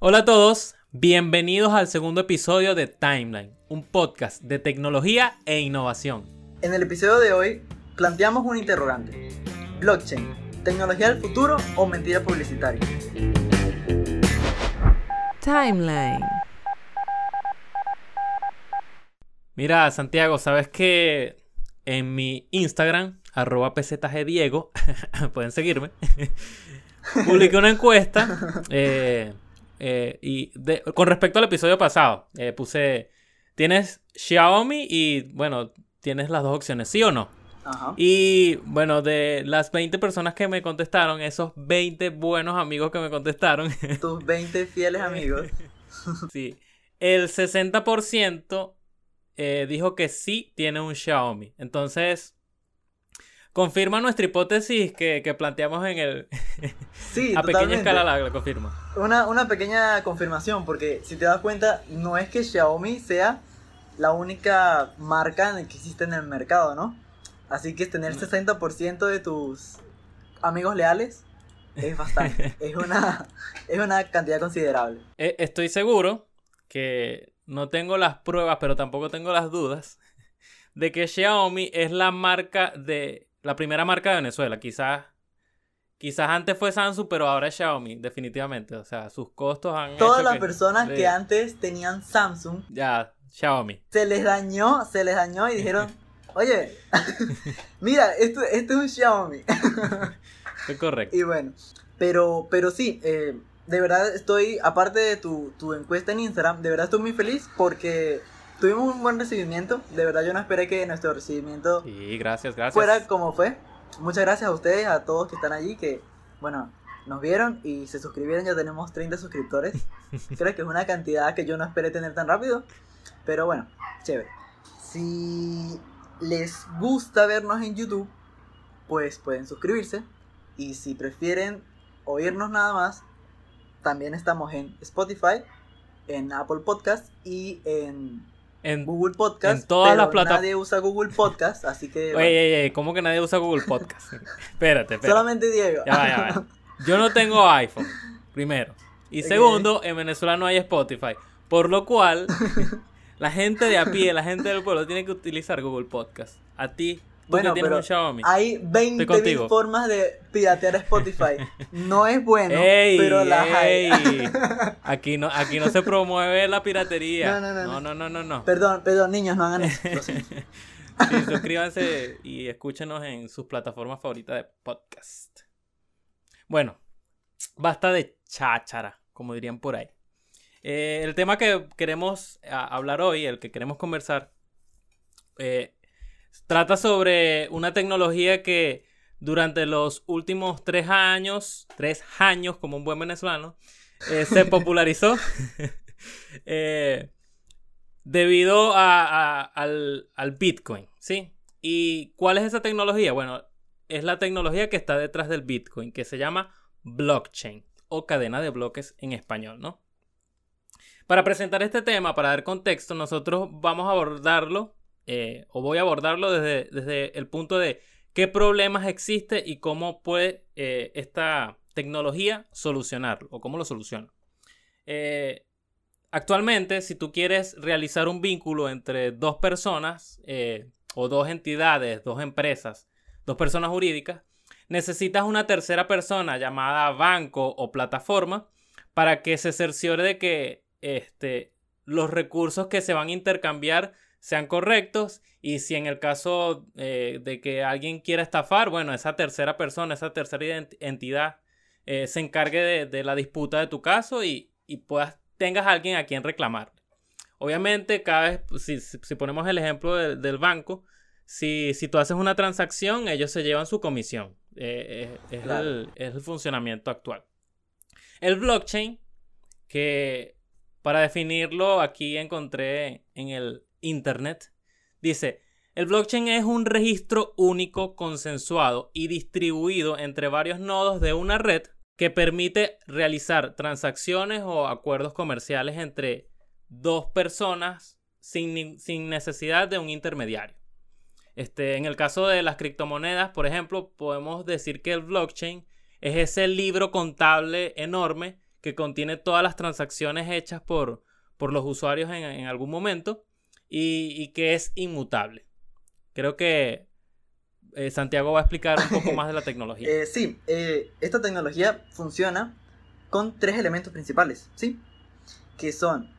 Hola a todos, bienvenidos al segundo episodio de Timeline, un podcast de tecnología e innovación. En el episodio de hoy planteamos un interrogante. Blockchain, ¿tecnología del futuro o mentira publicitaria? Timeline. Mira, Santiago, ¿sabes que en mi Instagram, arroba pzgdiego, pueden seguirme, publiqué una encuesta eh, eh, y de- con respecto al episodio pasado, eh, puse, tienes Xiaomi y bueno, tienes las dos opciones, ¿sí o no? Ajá. Y bueno, de las 20 personas que me contestaron, esos 20 buenos amigos que me contestaron, Tus 20 fieles amigos. sí, el 60% eh, dijo que sí tiene un Xiaomi. Entonces, confirma nuestra hipótesis que, que planteamos en el... Sí, a pequeña escala la, la confirma. Una, una pequeña confirmación, porque si te das cuenta, no es que Xiaomi sea la única marca que existe en el mercado, ¿no? Así que tener No. 60% de tus amigos leales es bastante. es, una, es una cantidad considerable. Eh, estoy seguro que no tengo las pruebas, pero tampoco tengo las dudas de que Xiaomi es la marca de la primera marca de Venezuela. Quizás quizás antes fue Samsung, pero ahora es Xiaomi, definitivamente. O sea, sus costos han Todas hecho las que- personas le- que antes tenían Samsung ya Xiaomi. se les dañó, se les dañó y dijeron, oye, mira, esto, esto es un Xiaomi. Es correcto. y bueno, pero, pero sí, eh, de verdad estoy, aparte de tu, tu encuesta en Instagram, de verdad estoy muy feliz porque tuvimos un buen recibimiento. De verdad yo no esperé que nuestro recibimiento Sí, gracias, gracias. fuera como fue. Muchas gracias a ustedes, a todos que están allí, que, bueno, nos vieron y se suscribieron. Ya tenemos 30 suscriptores. Creo que es una cantidad que yo no esperé tener tan rápido. Pero bueno, chévere. Si les gusta vernos en YouTube, pues pueden suscribirse. Y si prefieren oírnos nada más, también estamos en Spotify, en Apple Podcast y en En... Google Podcast. En todas pero las plata- Nadie usa Google Podcast, así que. Ey, ey, ey, ¿cómo que nadie usa Google Podcast? espérate, espérate. solamente Diego. Ya va, ya va. Yo no tengo iPhone, primero. Y segundo, en Venezuela no hay Spotify. Por lo cual, la gente de a pie, la gente del pueblo, tiene que utilizar Google Podcast. A ti, Bueno, pero Xiaomi. Hay 20 contigo. mil formas de piratear Spotify. No es bueno, ¡Ey! pero las hay. Aquí no, aquí no se promueve la piratería. No, no, no, no, no, no, no, no. Perdón, perdón, niños, no hagan eso. Sí, suscríbanse y escúchenos en sus plataformas favoritas de podcast. Bueno, basta de cháchara, como dirían por ahí. Eh, el tema que queremos a- hablar hoy, el que queremos conversar, eh, trata sobre una tecnología que durante los últimos tres años, tres años como un buen venezolano, eh, se popularizó. Eh, debido a- a- al, al Bitcoin, ¿sí? ¿Y cuál es esa tecnología? Bueno, es la tecnología que está detrás del Bitcoin, que se llama blockchain o cadena de bloques en español, ¿no? Para presentar este tema, para dar contexto, nosotros vamos a abordarlo, eh, o voy a abordarlo desde, desde el punto de qué problemas existe y cómo puede eh, esta tecnología solucionarlo, o cómo lo soluciona. Eh, Actualmente, si tú quieres realizar un vínculo entre dos personas o dos entidades, dos empresas, dos personas jurídicas, necesitas una tercera persona llamada banco o plataforma para que se cerciore de que este, los recursos que se van a intercambiar sean correctos y si en el caso eh, de que alguien quiera estafar, bueno, esa tercera persona, esa tercera entidad eh, se encargue de, de la disputa de tu caso y, y puedas tengas a alguien a quien reclamar. Obviamente, cada vez, pues, si, si- ponemos el ejemplo del- del banco, si, si tú haces una transacción, ellos se llevan su comisión. Eh, es, es Claro. el, es el funcionamiento actual. El blockchain, que para definirlo aquí encontré en el internet, dice, el blockchain es un registro único, consensuado y distribuido entre varios nodos de una red que permite realizar transacciones o acuerdos comerciales entre dos personas sin, sin necesidad de un intermediario. Este, en el caso de las criptomonedas, por ejemplo, podemos decir que el blockchain es ese libro contable enorme que contiene todas las transacciones hechas por, por los usuarios en, algún momento y, que es inmutable. Creo que eh, Santiago va a explicar un poco más de la tecnología. Eh, sí, eh, esta tecnología funciona con tres elementos principales, ¿sí? Que son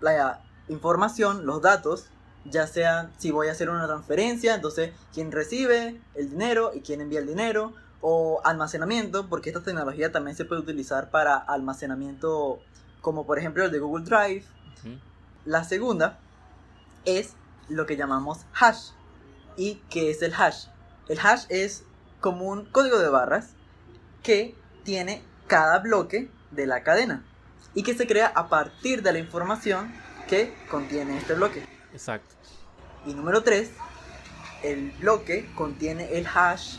la información, los datos, ya sea si voy a hacer una transferencia, entonces quién recibe el dinero y quién envía el dinero, o almacenamiento, porque esta tecnología también se puede utilizar para almacenamiento como por ejemplo el de Google Drive. La segunda es lo que llamamos hash. ¿Y qué es el hash? El hash es como un código de barras que tiene cada bloque de la cadena y que se crea a partir de la información que contiene este bloque. Exacto. Y número 3, el bloque contiene el hash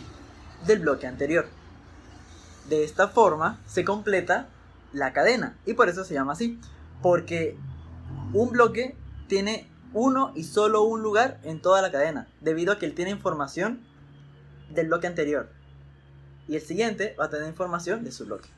del bloque anterior. De esta forma se completa la cadena y por eso se llama así, porque un bloque tiene uno y solo un lugar en toda la cadena, debido a que él tiene información del bloque anterior. Y el siguiente va a tener información de su bloque.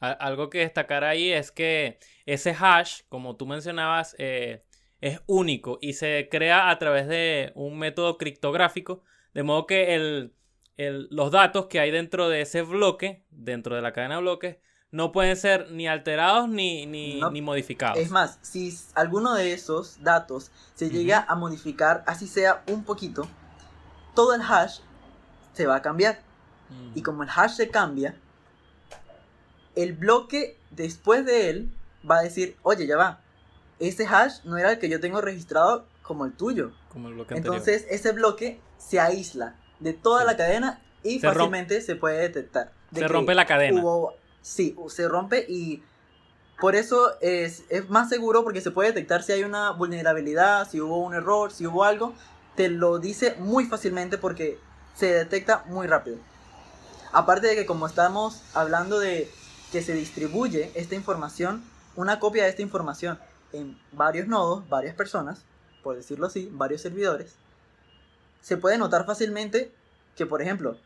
Algo que destacar ahí es que ese hash, como tú mencionabas, eh, es único y se crea a través de un método criptográfico, de modo que los datos que hay dentro de ese bloque, dentro de la cadena de bloques, no pueden ser ni alterados ni, ni, modificados. Es más, si alguno de esos datos se llega a modificar, así sea un poquito, todo el hash se va a cambiar. Y como el hash se cambia, el bloque después de él va a decir, oye, ya va, ese hash no era el que yo tengo registrado como el tuyo. Como el bloque Entonces ese bloque se aísla de toda la cadena y fácilmente se puede detectar. se rompe la cadena. Sí, se rompe y por eso es, es más seguro porque se puede detectar si hay una vulnerabilidad, si hubo un error, si hubo algo. Te lo dice muy fácilmente porque se detecta muy rápido. Aparte de que como estamos hablando de que se distribuye esta información, una copia de esta información en varios nodos, varias personas, por decirlo así, varios servidores, se puede notar fácilmente que, por ejemplo,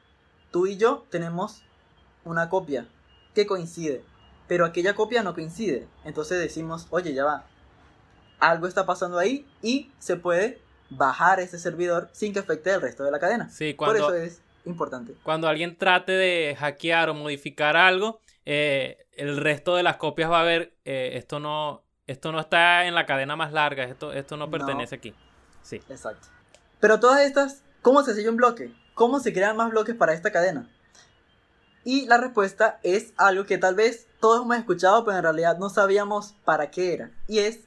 tú y yo tenemos una copia que coincide, pero aquella copia no coincide. Entonces decimos, oye, ya va, algo está pasando ahí y se puede bajar ese servidor sin que afecte el resto de la cadena. Sí, cuando, Por eso es importante. Cuando alguien trate de hackear o modificar algo, eh, el resto de las copias va a ver, eh, esto no esto no está en la cadena más larga, esto, esto no pertenece aquí. Sí. Exacto. Pero todas estas, ¿cómo se sella un bloque? ¿Cómo se crean más bloques para esta cadena? Y la respuesta es algo que tal vez todos hemos escuchado, pero en realidad no sabíamos para qué era. Y es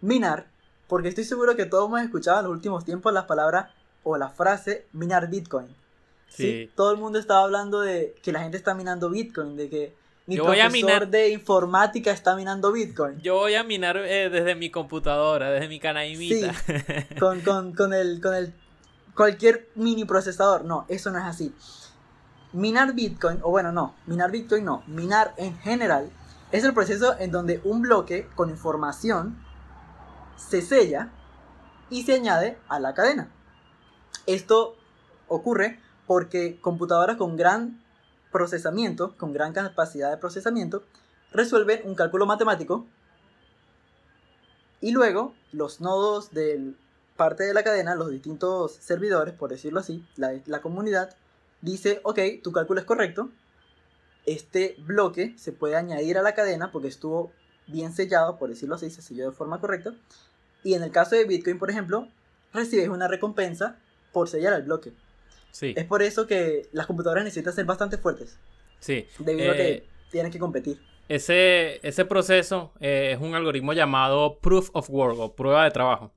minar, porque estoy seguro que todos hemos escuchado en los últimos tiempos la palabra o la frase minar Bitcoin. ¿sí? Todo el mundo estaba hablando de que la gente está minando Bitcoin, de que mi yo profesor voy a minar... de informática está minando Bitcoin. Yo voy a minar eh, desde mi computadora, desde mi canaimita. Sí, con, con, con, el, con el cualquier mini procesador. No, eso no es así. Minar Bitcoin, o bueno, no, minar Bitcoin no, minar en general, es el proceso en donde un bloque con información se sella y se añade a la cadena. Esto ocurre porque computadoras con gran procesamiento, con gran capacidad de procesamiento, resuelven un cálculo matemático y luego los nodos de parte de la cadena, los distintos servidores, por decirlo así, la, la comunidad, dice, ok, tu cálculo es correcto, este bloque se puede añadir a la cadena porque estuvo bien sellado, por decirlo así, se selló de forma correcta. Y en el caso de Bitcoin, por ejemplo, recibes una recompensa por sellar el bloque. Es por eso que las computadoras necesitan ser bastante fuertes. Sí. Debido a que eh, tienen que competir. Ese, ese proceso eh, es un algoritmo llamado Proof of Work o prueba de trabajo.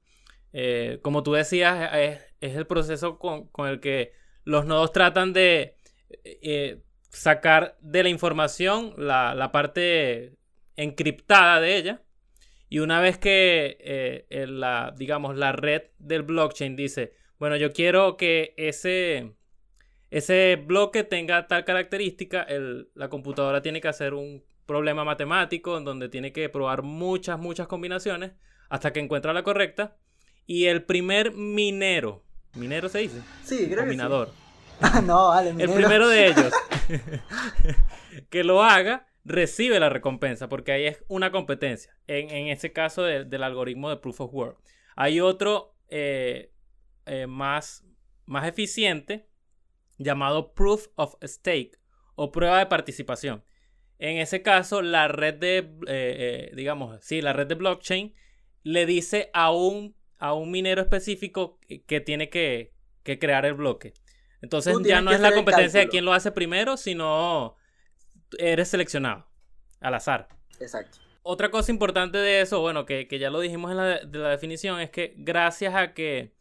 Eh, como tú decías, es, el proceso con, el que los nodos tratan de sacar de la información la, parte encriptada de ella. Y una vez que la, digamos, la red del blockchain dice, bueno, yo quiero que ese, ese bloque tenga tal característica, la computadora tiene que hacer un problema matemático en donde tiene que probar muchas, muchas combinaciones hasta que encuentra la correcta. Y el primer minero, minero se dice, sí, creo minador. Ah, no, vale, El primero de ellos que lo haga recibe la recompensa, porque ahí es una competencia. En, ese caso del algoritmo de Proof of Work. Hay otro eh, eh, más, más eficiente llamado Proof of Stake o prueba de participación. En ese caso, la red de, eh, digamos, sí, la red de blockchain le dice a un, a un minero específico que tiene que, que crear el bloque. Entonces ya no es la competencia de quién lo hace primero, sino eres seleccionado al azar. Exacto. Otra cosa importante de eso, bueno, que, ya lo dijimos en la, de la definición, es que gracias a que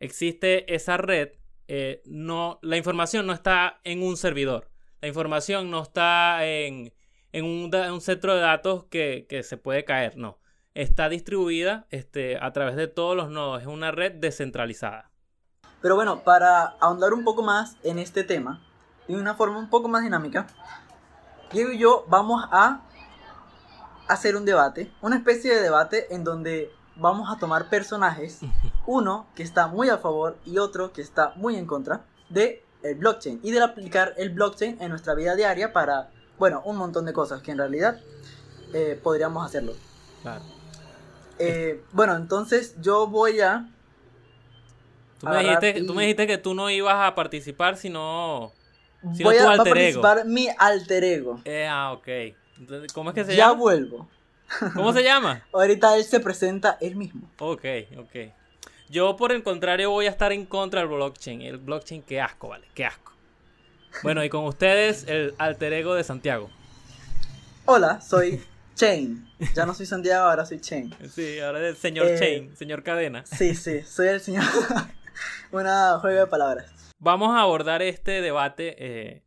existe esa red, eh, no, la información no está en un servidor. La información no está en, un, centro de datos que, se puede caer, no. Está distribuida este, a través de todos los nodos. Es una red descentralizada. Pero bueno, para ahondar un poco más en este tema, de una forma un poco más dinámica, Diego y yo vamos a hacer un debate, una especie de debate en donde vamos a tomar personajes, uno que está muy a favor y otro que está muy en contra de el blockchain y de aplicar el blockchain en nuestra vida diaria para, bueno, un montón de cosas que en realidad eh, podríamos hacerlo. Claro. Eh, bueno, entonces yo voy a Tú me, dijiste, que tú no ibas a participar, sino. Voy a, participar mi alter ego. Eh, ah, ok. ¿Cómo es que se llama? Ya vuelvo. ¿Cómo se llama? Ahorita él se presenta él mismo. Ok, ok. Yo, por el contrario, voy a estar en contra del blockchain. El blockchain, qué asco, vale, qué asco. Bueno, y con ustedes, el alter ego de Santiago. Hola, soy Chain. Ya no soy Santiago, ahora soy Chain. Sí, ahora es el señor eh, Chain, señor Cadena. Sí, sí, soy el señor. Una juego de palabras. Vamos a abordar este debate, eh,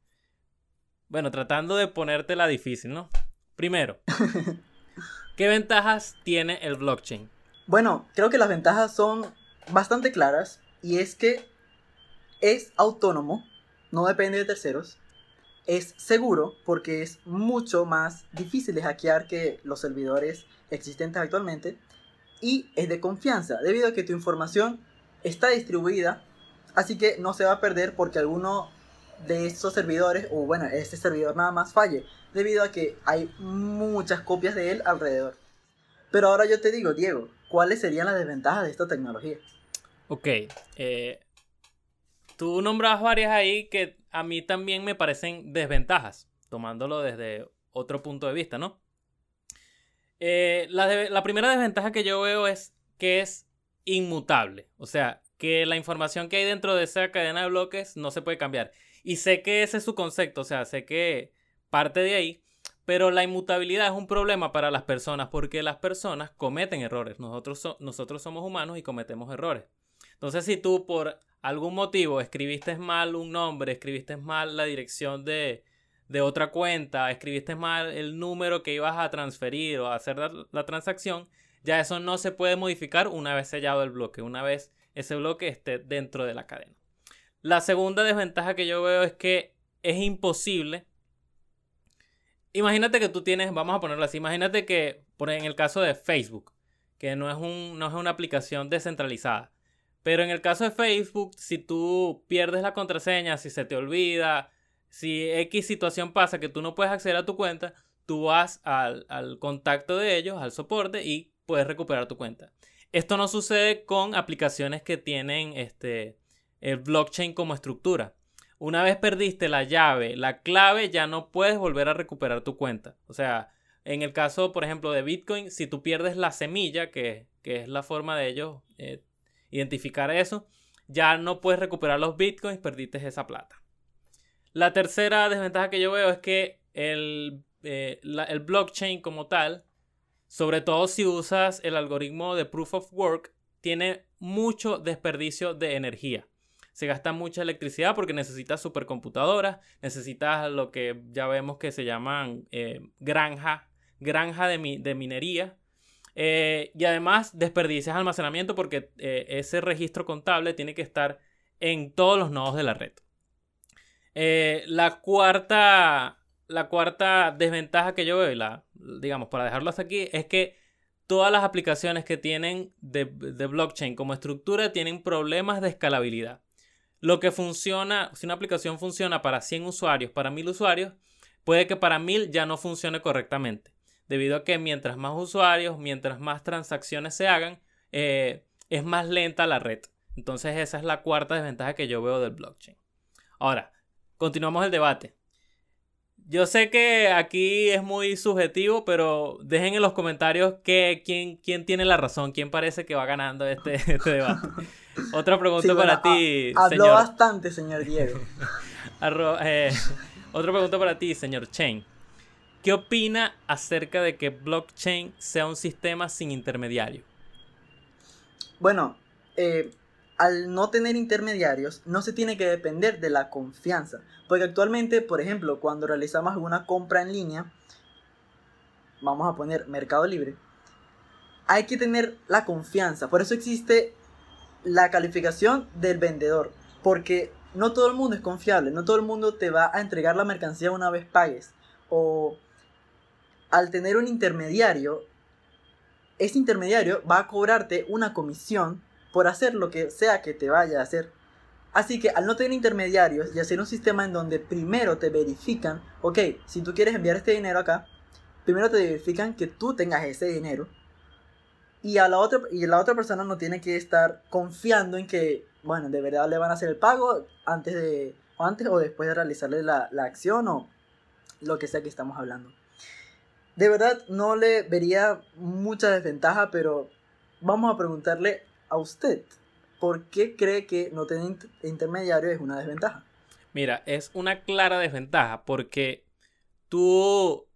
bueno, tratando de ponértela difícil, ¿no? Primero, ¿qué ventajas tiene el blockchain? Bueno, creo que las ventajas son bastante claras y es que es autónomo, no depende de terceros, es seguro porque es mucho más difícil de hackear que los servidores existentes actualmente y es de confianza debido a que tu información está distribuida, así que no se va a perder porque alguno de esos servidores, o bueno, ese servidor nada más falle, debido a que hay muchas copias de él alrededor. Pero ahora yo te digo, Diego, ¿cuáles serían las desventajas de esta tecnología? Ok, eh, tú nombras varias ahí que a mí también me parecen desventajas, tomándolo desde otro punto de vista, ¿no? Eh, la, primera desventaja que yo veo es que es inmutable. O sea, que la información que hay dentro de esa cadena de bloques no se puede cambiar. Y sé que ese es su concepto, o sea, sé que parte de ahí, pero la inmutabilidad es un problema para las personas porque las personas cometen errores. Nosotros somos humanos y cometemos errores. Entonces, si tú por algún motivo escribiste mal un nombre, escribiste mal la dirección de, de otra cuenta, escribiste mal el número que ibas a transferir o a hacer la transacción, ya eso no se puede modificar una vez sellado el bloque, una vez ese bloque esté dentro de la cadena. La segunda desventaja que yo veo es que es imposible. Imagínate que tú tienes, vamos a ponerlo así, imagínate que, por en el caso de Facebook, que no es, un, no es una aplicación descentralizada. Pero en el caso de Facebook, si tú pierdes la contraseña, si se te olvida, si X situación pasa que tú no puedes acceder a tu cuenta, tú vas al, contacto de ellos, al soporte y puedes recuperar tu cuenta. Esto no sucede con aplicaciones que tienen este, el blockchain como estructura. Una vez perdiste la llave, la clave, ya no puedes volver a recuperar tu cuenta. O sea, en el caso, por ejemplo, de Bitcoin, si tú pierdes la semilla, que, es la forma de ellos eh, identificar eso, ya no puedes recuperar los Bitcoins, perdiste esa plata. La tercera desventaja que yo veo es que el, eh, el blockchain como tal sobre todo si usas el algoritmo de Proof of Work, tiene mucho desperdicio de energía. Se gasta mucha electricidad porque necesitas supercomputadoras, necesitas lo que ya vemos que se llaman eh, granja, granja de, minería. Eh, y además desperdicias almacenamiento porque eh, ese registro contable tiene que estar en todos los nodos de la red. la cuarta la cuarta desventaja que yo veo, la, digamos, para dejarlo hasta aquí, es que todas las aplicaciones que tienen de, blockchain como estructura tienen problemas de escalabilidad. Lo que funciona, si una aplicación funciona para 100 usuarios, para 1000 usuarios, puede que para 1000 ya no funcione correctamente. Debido a que mientras más usuarios, mientras más transacciones se hagan, eh, es más lenta la red. Entonces esa es la cuarta desventaja que yo veo del blockchain. Ahora, continuamos el debate. Yo sé que aquí es muy subjetivo, pero dejen en los comentarios que, quién, quién tiene la razón, quién parece que va ganando este, este debate. Otra pregunta para ti. Habló bastante, señor Diego. Eh, otra pregunta para ti, señor Chain. ¿Qué opina acerca de que blockchain sea un sistema sin intermediario? Bueno, eh, al no tener intermediarios, no se tiene que depender de la confianza. Porque actualmente, por ejemplo, cuando realizamos alguna compra en línea, vamos a poner Mercado Libre, hay que tener la confianza. Por eso existe la calificación del vendedor. Porque no todo el mundo es confiable, no todo el mundo te va a entregar la mercancía una vez pagues. O al tener un intermediario, ese intermediario va a cobrarte una comisión por hacer lo que sea que te vaya a hacer. Así que al no tener intermediarios y hacer un sistema en donde primero te verifican, ok, si tú quieres enviar este dinero acá, primero te verifican que tú tengas ese dinero. Y a la otra, y la otra persona no tiene que estar confiando en que, bueno, de verdad le van a hacer el pago antes de, o antes o después de realizarle la, la acción o lo que sea que estamos hablando. De verdad no le vería mucha desventaja, pero vamos a preguntarle a usted, ¿por qué cree que no tener intermediario es una desventaja? Mira, es una clara desventaja porque tú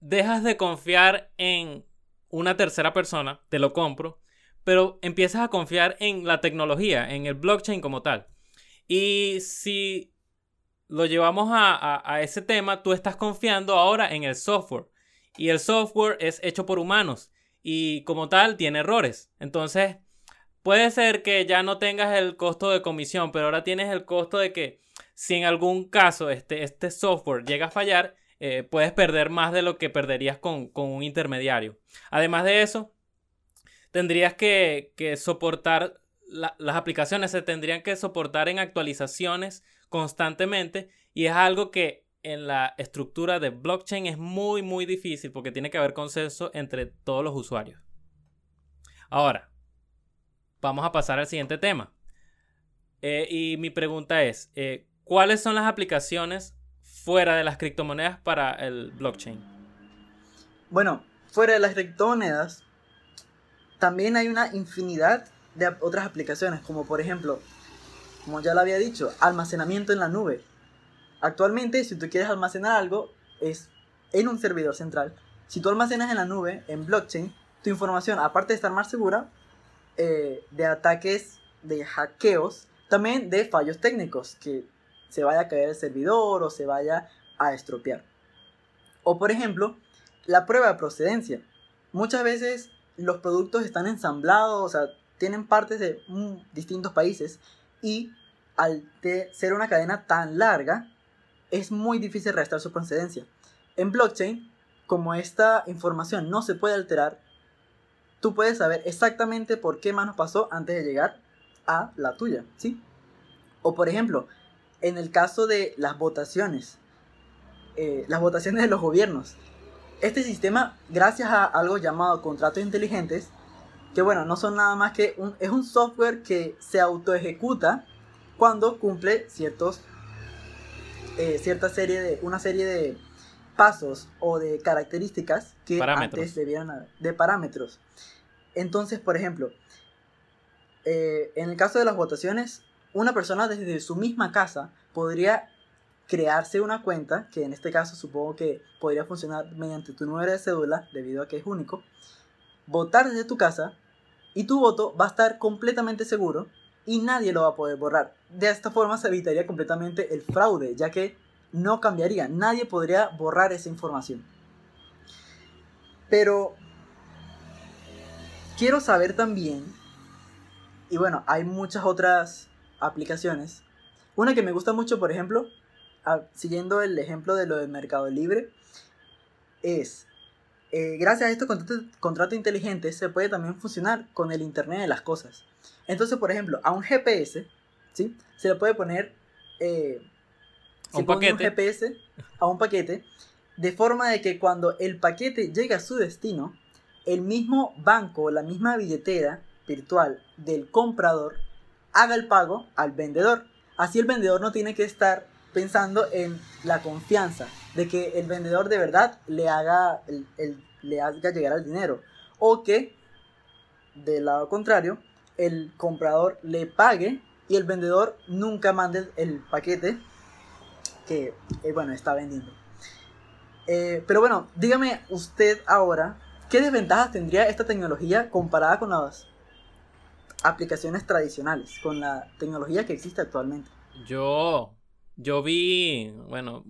dejas de confiar en una tercera persona, te lo compro, pero empiezas a confiar en la tecnología, en el blockchain como tal. Y si lo llevamos a, a, ese tema, tú estás confiando ahora en el software. Y el software es hecho por humanos y como tal tiene errores. Entonces, puede ser que ya no tengas el costo de comisión, pero ahora tienes el costo de que si en algún caso este, este software llega a fallar, eh, puedes perder más de lo que perderías con, un intermediario. Además de eso, tendrías que, soportar, las aplicaciones se tendrían que soportar en actualizaciones constantemente y es algo que en la estructura de blockchain es muy muy difícil porque tiene que haber consenso entre todos los usuarios. Ahora, vamos a pasar al siguiente tema. Eh, y mi pregunta es, eh, ¿cuáles son las aplicaciones fuera de las criptomonedas para el blockchain? Bueno, fuera de las criptomonedas, también hay una infinidad de otras aplicaciones, como por ejemplo, como ya lo había dicho, almacenamiento en la nube. Actualmente, si tú quieres almacenar algo, es en un servidor central. Si tú almacenas en la nube, en blockchain, tu información, aparte de estar más segura, eh, de ataques de hackeos, también de fallos técnicos, que se vaya a caer el servidor o se vaya a estropear. O por ejemplo, la prueba de procedencia. Muchas veces los productos están ensamblados, o sea, tienen partes de distintos países y al ser una cadena tan larga, es muy difícil restar su procedencia. En blockchain, como esta información no se puede alterar, tú puedes saber exactamente por qué manos pasó antes de llegar a la tuya, ¿sí? O por ejemplo, en el caso de las votaciones, eh, las votaciones de los gobiernos, este sistema, gracias a algo llamado contratos inteligentes, que bueno, no son nada más que un, es un software que se auto ejecuta cuando cumple ciertos, eh, cierta serie de, una serie de pasos o de características que antes debieran haber, de parámetros. Entonces, por ejemplo, eh, en el caso de las votaciones, una persona desde su misma casa podría crearse una cuenta, que en este caso supongo que podría funcionar mediante tu número de cédula, debido a que es único, votar desde tu casa y tu voto va a estar completamente seguro y nadie lo va a poder borrar. De esta forma se evitaría completamente el fraude, ya que no cambiaría, nadie podría borrar esa información. Pero quiero saber también, y bueno, hay muchas otras aplicaciones. Una que me gusta mucho, por ejemplo, siguiendo el ejemplo de lo del Mercado Libre, es, eh, gracias a estos contratos, inteligentes, se puede también funcionar con el Internet de las Cosas. Entonces, por ejemplo, a un GPS, ¿sí? Se le puede poner... Eh, un paquete. un GPS a un paquete, de forma de que cuando el paquete llegue a su destino, el mismo banco o la misma billetera virtual del comprador haga el pago al vendedor. Así el vendedor no tiene que estar pensando en la confianza de que el vendedor de verdad le haga, le haga llegar el dinero. O que, del lado contrario, el comprador le pague y el vendedor nunca mande el paquete que, eh, bueno, está vendiendo. Eh, pero bueno, dígame usted ahora, ¿qué desventajas tendría esta tecnología comparada con las aplicaciones tradicionales, con la tecnología que existe actualmente? Yo, yo vi, bueno,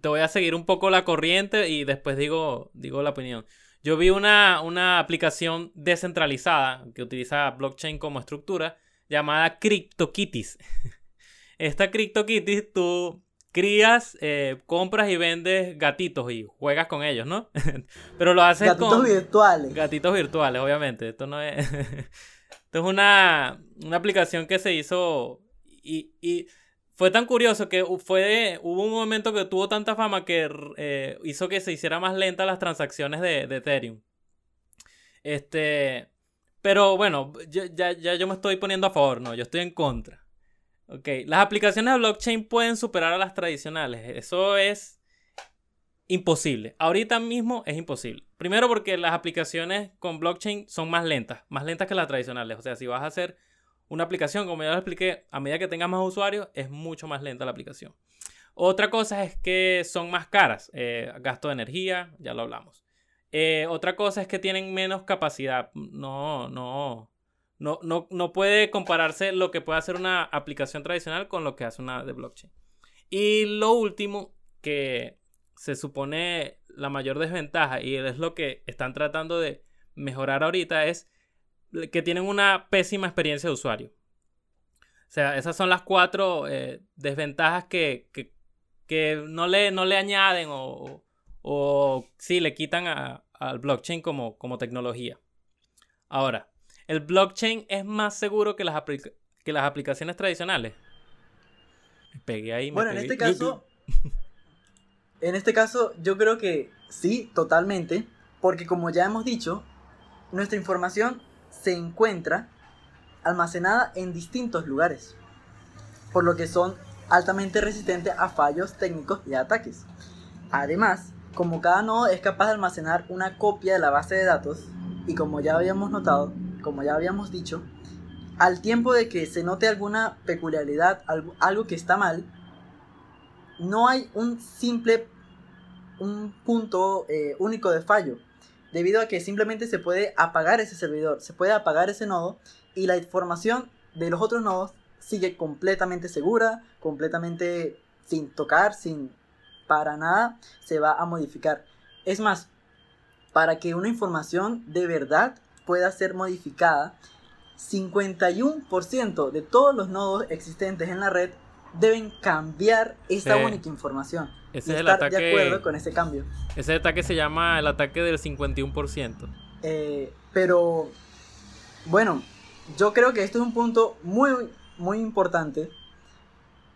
te voy a seguir un poco la corriente y después digo, digo la opinión. Yo vi una, una aplicación descentralizada que utiliza blockchain como estructura llamada CryptoKitties. Esta CryptoKitties tú crías, eh, compras y vendes gatitos y juegas con ellos, ¿no? Pero lo haces gatitos con... virtuales. Gatitos virtuales, obviamente. Esto no es... Esto es una, una aplicación que se hizo y, y, fue tan curioso que fue, hubo un momento que tuvo tanta fama que eh, hizo que se hiciera más lenta las transacciones de, Ethereum. Este... Pero bueno, ya, ya, ya yo me estoy poniendo a favor, no, yo estoy en contra. Ok, las aplicaciones de blockchain pueden superar a las tradicionales. Eso es imposible. Ahorita mismo es imposible. Primero porque las aplicaciones con blockchain son más lentas, más lentas que las tradicionales. O sea, si vas a hacer una aplicación, como ya lo expliqué, a medida que tengas más usuarios, es mucho más lenta la aplicación. Otra cosa es que son más caras. Eh, gasto de energía, ya lo hablamos. Eh, otra cosa es que tienen menos capacidad. No, no. No, no, puede compararse lo que puede hacer una aplicación tradicional con lo que hace una de blockchain. Y lo último, que se supone la mayor desventaja, y es lo que están tratando de mejorar ahorita, es que tienen una pésima experiencia de usuario. O sea, esas son las cuatro eh, desventajas que, no, le, no le añaden o, o sí le quitan al blockchain como, como tecnología. Ahora, ¿El blockchain es más seguro que las, que las aplicaciones tradicionales? Me pegué ahí. bueno, en este caso, en este caso yo creo que sí, totalmente, porque como ya hemos dicho, nuestra información se encuentra almacenada en distintos lugares, por lo que son altamente resistentes a fallos técnicos y ataques. Además, como cada nodo es capaz de almacenar una copia de la base de datos, y como ya habíamos notado, como ya habíamos dicho, al tiempo de que se note alguna peculiaridad, algo, que está mal, no hay un simple, un punto eh, único de fallo, debido a que simplemente se puede apagar ese servidor, se puede apagar ese nodo y la información de los otros nodos sigue completamente segura, completamente sin tocar, sin para nada se va a modificar. Es más, para que una información de verdad pueda ser modificada, 51% de todos los nodos existentes en la red deben cambiar esta única información. Ese es el ataque, de acuerdo con ese cambio. Ese ataque se llama el ataque del 51%. Eh, pero, bueno, yo creo que esto es un punto muy, muy importante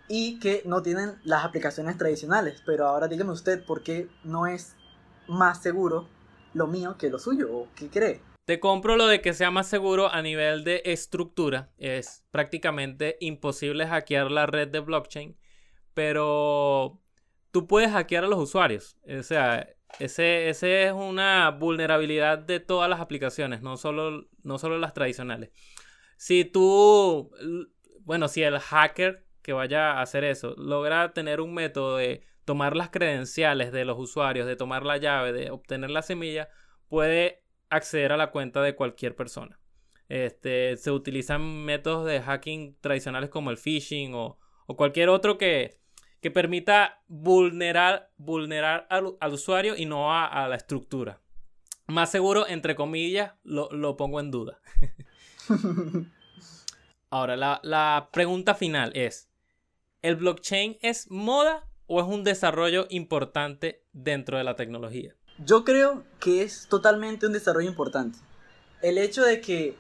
y que no tienen las aplicaciones tradicionales. Pero ahora dígame usted por qué no es más seguro lo mío que lo suyo, o qué cree. Te compro lo de que sea más seguro a nivel de estructura. Es prácticamente imposible hackear la red de blockchain, pero tú puedes hackear a los usuarios. O sea, ese, ese es una vulnerabilidad de todas las aplicaciones, no solo, no solo las tradicionales. Si tú, bueno, si el hacker que vaya a hacer eso logra tener un método de tomar las credenciales de los usuarios, de tomar la llave, de obtener la semilla, puede acceder a la cuenta de cualquier persona. Este, se utilizan métodos de hacking tradicionales como el phishing o, cualquier otro que, que permita vulnerar, vulnerar al, usuario y no a, la estructura. Más seguro, entre comillas, lo, pongo en duda. Ahora, la, la pregunta final es, ¿el blockchain es moda o es un desarrollo importante dentro de la tecnología? Yo creo que es totalmente un desarrollo importante. El hecho de que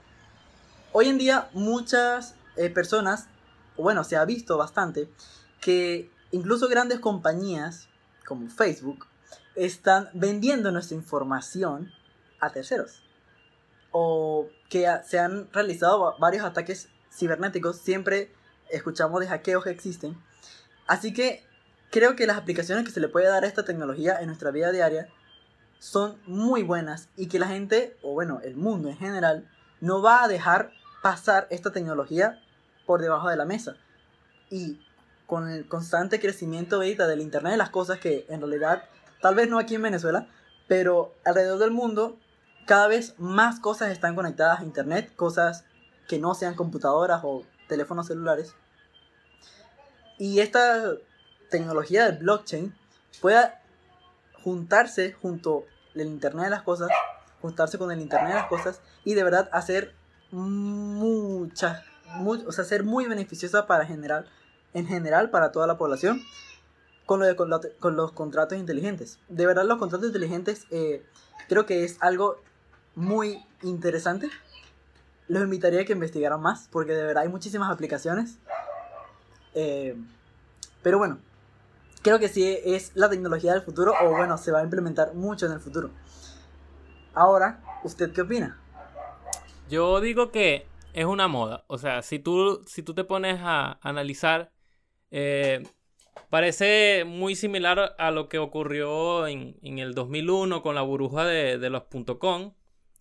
hoy en día muchas eh, personas, bueno, se ha visto bastante, que incluso grandes compañías como Facebook están vendiendo nuestra información a terceros. O que se han realizado varios ataques cibernéticos. Siempre escuchamos de hackeos que existen. Así que creo que las aplicaciones que se le puede dar a esta tecnología en nuestra vida diaria son muy buenas y que la gente, o bueno, el mundo en general, no va a dejar pasar esta tecnología por debajo de la mesa. Y con el constante crecimiento ahorita del Internet de las cosas, que en realidad, tal vez no aquí en Venezuela, pero alrededor del mundo, cada vez más cosas están conectadas a Internet, cosas que no sean computadoras o teléfonos celulares. Y esta tecnología del blockchain pueda juntarse junto al Internet de las cosas, juntarse con el Internet de las cosas y de verdad hacer mucha, o sea, ser muy beneficiosa para general, en general para toda la población con, lo de, con, los contratos inteligentes. De verdad los contratos inteligentes eh, creo que es algo muy interesante. Los invitaría a que investigaran más porque de verdad hay muchísimas aplicaciones. Eh, pero bueno, creo que sí es la tecnología del futuro o bueno, se va a implementar mucho en el futuro. Ahora, ¿usted qué opina? Yo digo que es una moda. O sea, si tú, si tú te pones a analizar, eh, parece muy similar a lo que ocurrió en, el 2001 con la burbuja de, los .com,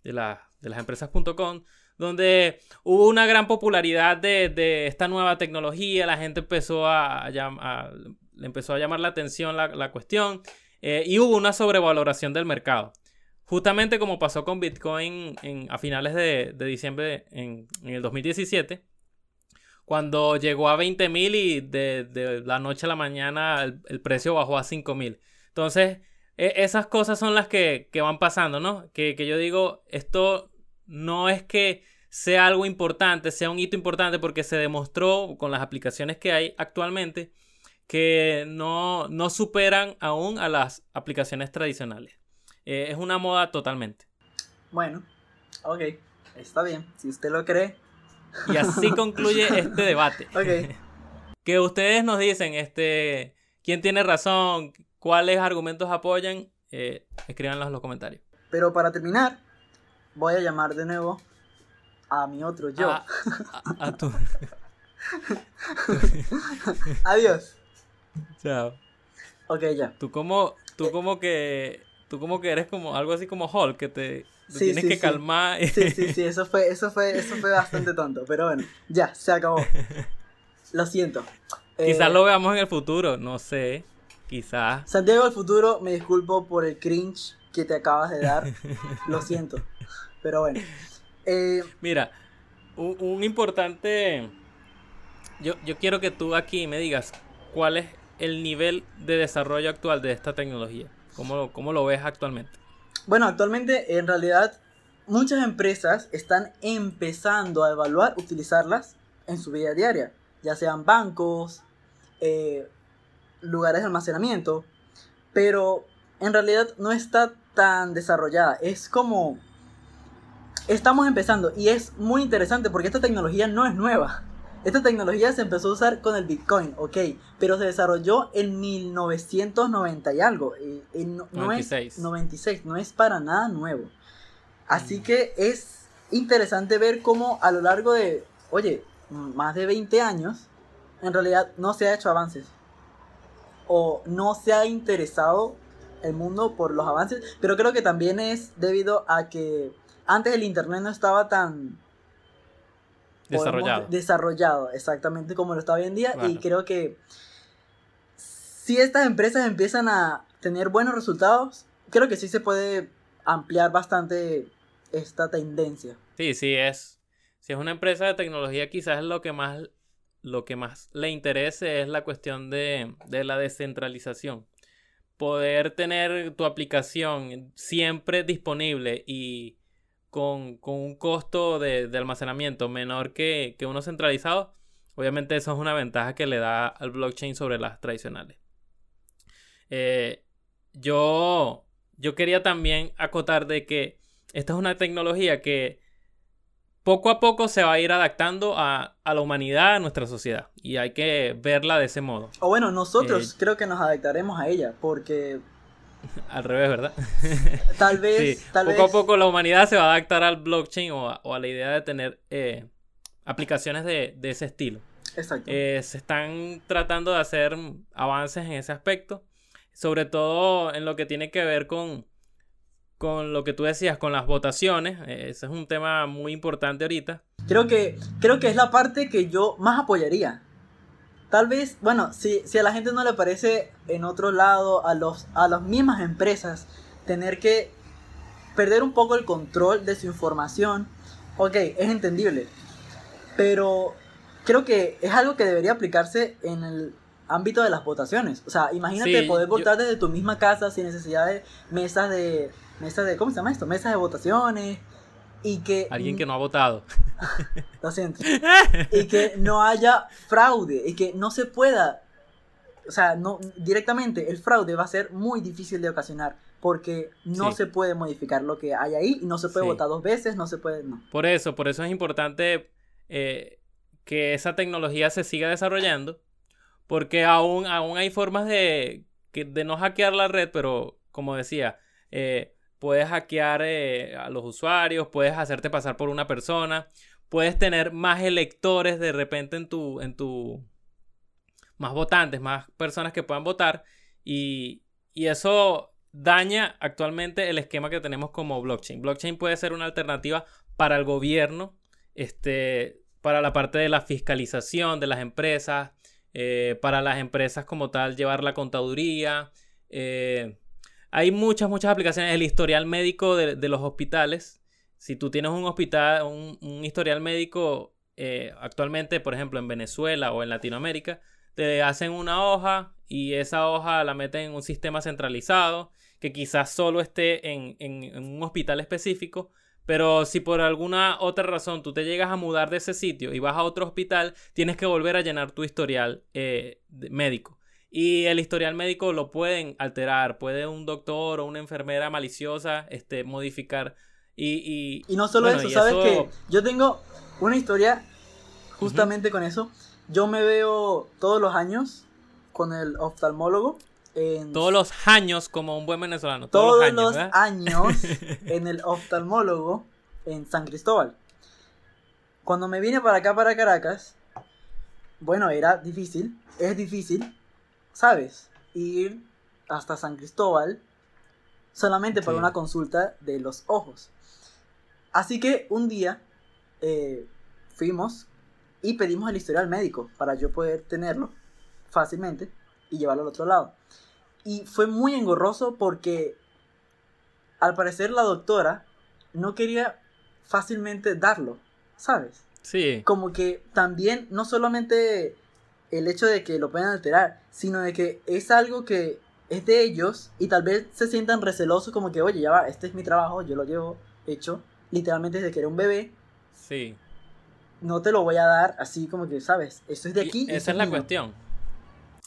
de, de las empresas .com, donde hubo una gran popularidad de, esta nueva tecnología, la gente empezó a, le empezó a llamar la atención la, cuestión eh, y hubo una sobrevaloración del mercado. Justamente como pasó con Bitcoin a finales de, diciembre en, el 2017, cuando llegó a 20 mil y de, la noche a la mañana el, precio bajó a 5 mil. Entonces, e, esas cosas son las que, van pasando, ¿no? Que, que, yo digo, esto no es que sea algo importante, sea un hito importante, porque se demostró con las aplicaciones que hay actualmente que no, no superan aún a las aplicaciones tradicionales. Eh, es una moda totalmente. Bueno, ok, está bien, si usted lo cree. Y así concluye este debate. Ok. Que ustedes nos dicen, este, quién tiene razón, cuáles argumentos apoyan, eh, escríbanlos en los comentarios. Pero para terminar, voy a llamar de nuevo a mi otro yo. A, a, tu... Adiós. Chao. Ok, ya. Tú como, tú como que Tú como que eres como algo así como Hulk, que te, tienes que calmar. Sí, sí, sí, eso fue, eso fue, eso fue bastante tonto, pero bueno, ya, se acabó. Lo siento. Quizás eh, lo veamos en el futuro, no sé, quizás. Santiago del futuro, me disculpo por el cringe que te acabas de dar, lo siento, pero bueno. Eh, Mira, un, importante... Yo, yo quiero que tú aquí me digas cuál es el nivel de desarrollo actual de esta tecnología. ¿Cómo, lo ves actualmente? Bueno, actualmente en realidad muchas empresas están empezando a evaluar utilizarlas en su vida diaria, ya sean bancos, eh, lugares de almacenamiento, pero en realidad no está tan desarrollada. Es como... Estamos empezando y es muy interesante porque esta tecnología no es nueva. Esta tecnología se empezó a usar con el Bitcoin, ok, pero se desarrolló en 1990 y algo. Eh, no, 96. Es 96, no es para nada nuevo. Así mm. que es interesante ver cómo a lo largo de, oye, más de 20 años, en realidad no se ha hecho avances. O no se ha interesado el mundo por los avances, pero creo que también es debido a que antes el Internet no estaba tan Desarrollado. Desarrollado, exactamente como lo está hoy en día. Y creo que si estas empresas empiezan a tener buenos resultados, creo que sí se puede ampliar bastante esta tendencia. Sí, sí es. Si es una empresa de tecnología, quizás lo que más, lo que más le interese es la cuestión de, de la descentralización. Poder tener tu aplicación siempre disponible y con, un costo de, almacenamiento menor que, uno centralizado, obviamente eso es una ventaja que le da al blockchain sobre las tradicionales. Eh, yo, yo quería también acotar de que esta es una tecnología que poco a poco se va a ir adaptando a, la humanidad, a nuestra sociedad. Y hay que verla de ese modo. O bueno, nosotros eh, creo que nos adaptaremos a ella, porque Al revés, ¿verdad? Tal vez, Sí, tal poco a poco la humanidad se va a adaptar al blockchain o a, o a la idea de tener eh, aplicaciones de, de ese estilo. Exacto. Eh, se están tratando de hacer avances en ese aspecto, sobre todo en lo que tiene que ver con, con lo que tú decías, con las votaciones. Eh, ese es un tema muy importante ahorita. Creo que, creo que es la parte que yo más apoyaría. Tal vez, bueno, si, si a la gente no le parece en otro lado, a, los, a las mismas empresas, tener que perder un poco el control de su información, ok, es entendible. Pero creo que es algo que debería aplicarse en el ámbito de las votaciones. O sea, imagínate Sí, poder yo- votar desde tu misma casa sin necesidad de mesas de... Mesas de, ¿cómo se llama esto? Mesas de votaciones. Y que... Alguien que no ha votado. Lo siento. y que no haya fraude y que no se pueda, o sea, no directamente el fraude va a ser muy difícil de ocasionar porque no Sí. se puede modificar lo que hay ahí y no se puede Sí. votar dos veces, no se puede, no. Por eso, por eso es importante eh, que esa tecnología se siga desarrollando, porque aún, aún hay formas de, de no hackear la red, pero como decía, eh, puedes hackear eh, a los usuarios, puedes hacerte pasar por una persona, puedes tener más electores de repente en tu, en tu, más votantes, más personas que puedan votar, y, y eso daña actualmente el esquema que tenemos como blockchain. Blockchain puede ser una alternativa para el gobierno, este, para la parte de la fiscalización de las empresas, eh, para las empresas como tal llevar la contaduría. eh, hay muchas, muchas aplicaciones. El historial médico de, los hospitales. Si tú tienes un hospital, un, historial médico eh, actualmente, por ejemplo, en Venezuela o en Latinoamérica, te hacen una hoja y esa hoja la meten en un sistema centralizado que quizás solo esté en, un hospital específico, pero si por alguna otra razón tú te llegas a mudar de ese sitio y vas a otro hospital, tienes que volver a llenar tu historial eh, médico. Y el historial médico lo pueden alterar, puede un doctor o una enfermera maliciosa este, modificar. Y, y- Y no solo bueno, eso, ¿sabes eso- que Yo tengo una historia justamente con eso. Yo me veo todos los años con el oftalmólogo. En todos los años como un buen venezolano. todos Todos, los los años, años, ¿verdad? en el oftalmólogo en San Cristóbal. Cuando me vine para acá, para Caracas, bueno, era difícil, es difícil, ¿sabes? Ir hasta San Cristóbal solamente para una consulta de los ojos. Así que un día eh, fuimos y pedimos el historial médico para yo poder tenerlo fácilmente y llevarlo al otro lado. Y fue muy engorroso porque al parecer la doctora no quería fácilmente darlo, ¿sabes? Sí, Como que también no solamente el hecho de que lo puedan alterar, sino de que es algo que es de ellos y tal vez se sientan recelosos como que, oye, ya va, este es mi trabajo, yo lo llevo hecho literalmente desde que era un bebé, sí. no te lo voy a dar así como que, ¿sabes? Esto es de aquí. y esa es la mío. cuestión.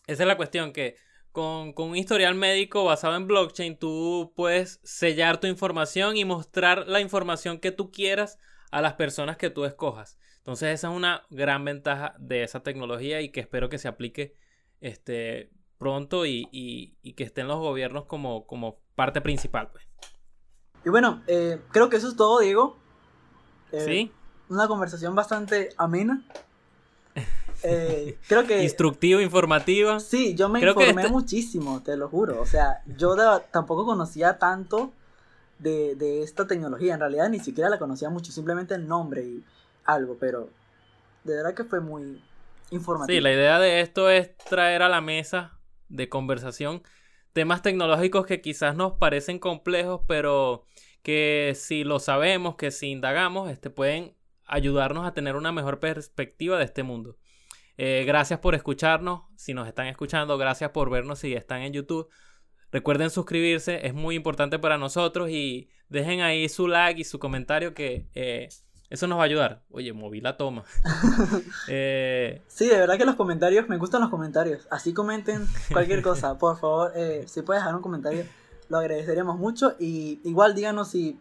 Esa es la cuestión que con, con un historial médico basado en blockchain tú puedes sellar tu información y mostrar la información que tú quieras a las personas que tú escojas. Entonces esa es una gran ventaja de esa tecnología y que espero que se aplique este, pronto y, y- y que estén los gobiernos como, como parte principal. Pues. Y bueno, eh, creo que eso es todo, Diego. Eh, ¿Sí? Una conversación bastante amena. Eh, creo que... Instructivo, informativa. Sí, yo me Creo informé este- muchísimo, te lo juro. O sea, yo de- tampoco conocía tanto de, de esta tecnología. En realidad ni siquiera la conocía mucho, simplemente el nombre y algo, pero de verdad que fue muy informativo. Sí, la idea de esto es traer a la mesa de conversación temas tecnológicos que quizás nos parecen complejos, pero que si lo sabemos, que si indagamos, este, pueden ayudarnos a tener una mejor perspectiva de este mundo. Eh, gracias por escucharnos, si nos están escuchando, gracias por vernos si están en YouTube. Recuerden suscribirse, es muy importante para nosotros y dejen ahí su like y su comentario que eh, eso nos va a ayudar. Oye, moví la toma. Eh, Sí, de verdad que los comentarios, me gustan los comentarios. Así comenten cualquier cosa. Por favor, eh, si puedes dejar un comentario, lo agradeceríamos mucho. Y igual díganos si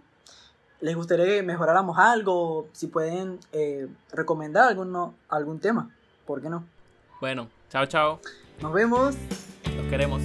les gustaría que mejoráramos algo, si pueden eh, recomendar alguno, algún tema. ¿Por qué no? bueno, chao, chao. Nos vemos. Los queremos.